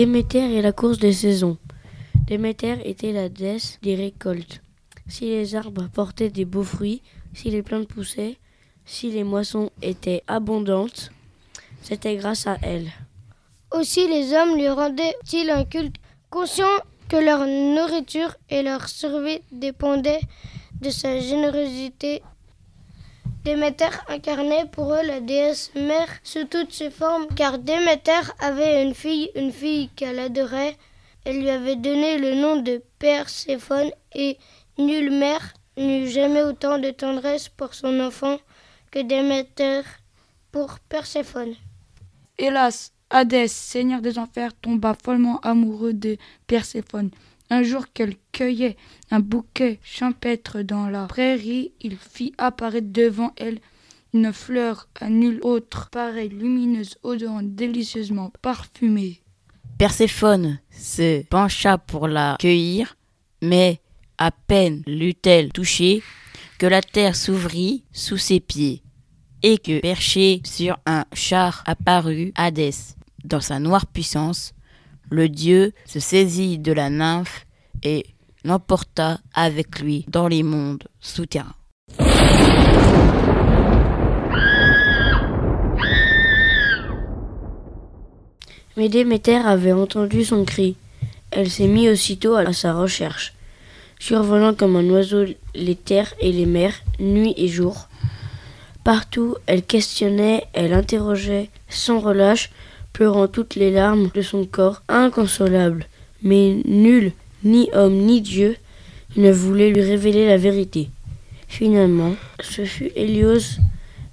Déméter et la course des saisons. Déméter était la déesse des récoltes. Si les arbres portaient des beaux fruits, si les plantes poussaient, si les moissons étaient abondantes, c'était grâce à elle. Aussi les hommes lui rendaient-ils un culte, conscients que leur nourriture et leur survie dépendaient de sa générosité. Déméter incarnait pour eux la déesse mère sous toutes ses formes, car Déméter avait une fille, une fille qu'elle adorait. Elle lui avait donné le nom de Perséphone et nulle mère n'eut jamais autant de tendresse pour son enfant que Déméter pour Perséphone. Hélas, Hadès, seigneur des enfers, tomba follement amoureux de Perséphone. Un jour qu'elle cueillait un bouquet champêtre dans la prairie, il fit apparaître devant elle une fleur à nulle autre pareille, lumineuse, odorante, délicieusement parfumée. Perséphone se pencha pour la cueillir, mais à peine l'eut-elle touchée que la terre s'ouvrit sous ses pieds et que, perché sur un char, apparut Hadès. Dans sa noire puissance, le dieu se saisit de la nymphe et l'emporta avec lui dans les mondes souterrains. Mais avait entendu son cri. Elle s'est mise aussitôt à sa recherche, survolant comme un oiseau les terres et les mers, nuit et jour. Partout, elle questionnait, elle interrogeait, sans relâche, pleurant toutes les larmes de son corps inconsolable. Mais nul, ni homme ni Dieu, ne voulait lui révéler la vérité. Finalement, ce fut Hélios,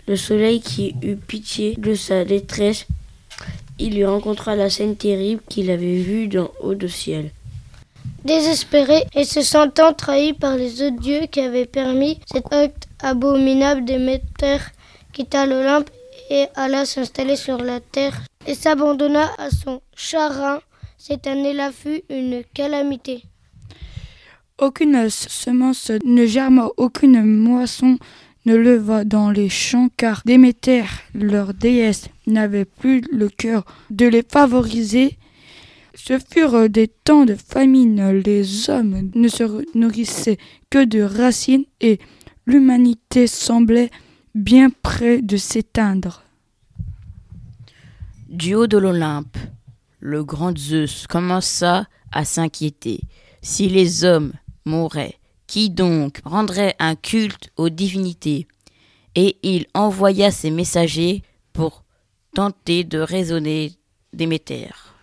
le soleil, qui eut pitié de sa détresse. Il lui rencontra la scène terrible qu'il avait vue d'en haut du ciel. Désespéré et se sentant trahi par les autres dieux qui avaient permis cet acte abominable, Déméter quitta l'Olympe et alla s'installer sur la terre et s'abandonna à son charin. Cette année-là fut une calamité. Aucune semence ne germa, aucune moisson ne leva dans les champs, car Déméter, leur déesse, n'avait plus le cœur de les favoriser. Ce furent des temps de famine, les hommes ne se nourrissaient que de racines et l'humanité semblait bien près de s'éteindre. Du haut de l'Olympe, le grand Zeus commença à s'inquiéter. Si les hommes mouraient, qui donc rendrait un culte aux divinités? Et il envoya ses messagers pour tenter de raisonner Déméter.